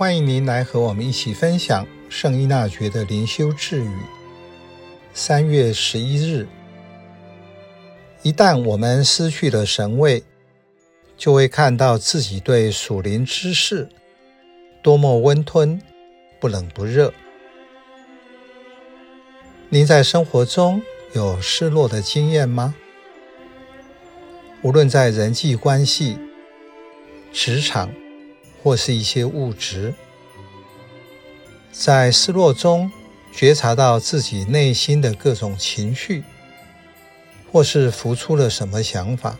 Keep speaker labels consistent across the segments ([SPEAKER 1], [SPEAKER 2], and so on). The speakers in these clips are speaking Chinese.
[SPEAKER 1] 欢迎您来和我们一起分享圣依纳爵的灵修智语。三月十一日，一旦我们失去了神位，就会看到自己对属灵之事多么温吞，不冷不热。您在生活中有失落的经验吗？无论在人际关系、职场，或是一些物质，在失落中觉察到自己内心的各种情绪，或是浮出了什么想法，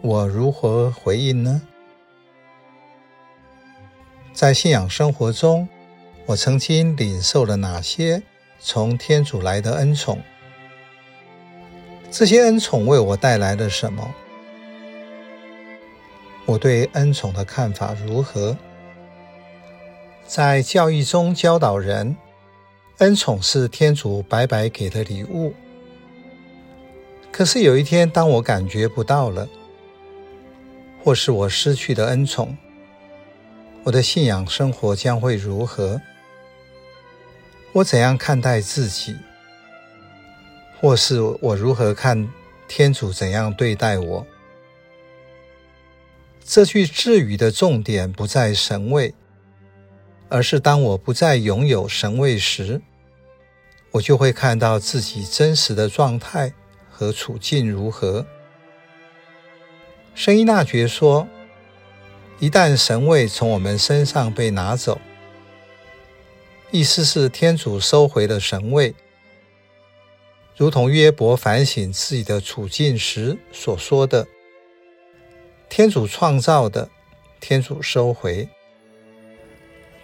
[SPEAKER 1] 我如何回应呢？在信仰生活中，我曾经领受了哪些从天主来的恩宠？这些恩宠为我带来了什么？我对恩宠的看法如何？在教义中教导人，恩宠是天主白白给的礼物。可是有一天，当我感觉不到了，或是我失去了恩宠，我的信仰生活将会如何？我怎样看待自己？或是我如何看天主怎样对待我？这句智语的重点不在神位，而是当我不再拥有神位时，我就会看到自己真实的状态和处境如何。圣依纳爵说：“一旦神位从我们身上被拿走，意思是天主收回了神位，如同约伯反省自己的处境时所说的。”天主创造的，天主收回。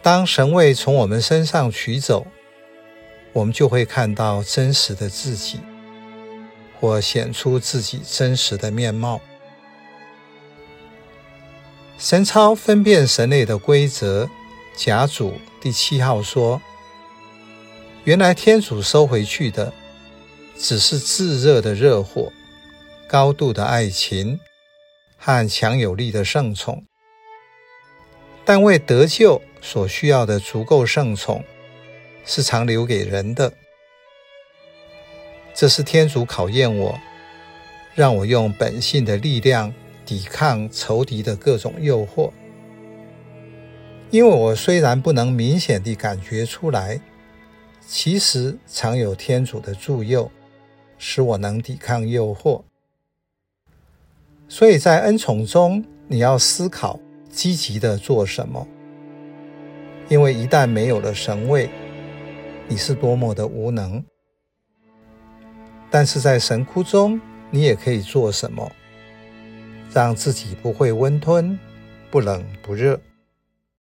[SPEAKER 1] 当神位从我们身上取走，我们就会看到真实的自己，或显出自己真实的面貌。神操分辨神类的规则，甲组第七号说：原来天主收回去的，只是炙热的热火，高度的爱情。和强有力的圣宠，但为得救所需要的足够圣宠，是常留给人的。这是天主考验我，让我用本性的力量抵抗仇敌的各种诱惑。因为我虽然不能明显地感觉出来，其实常有天主的助佑，使我能抵抗诱惑。所以在恩宠中，你要思考积极的做什么，因为一旦没有了神位，你是多么的无能。但是在神窟中，你也可以做什么，让自己不会温吞，不冷不热。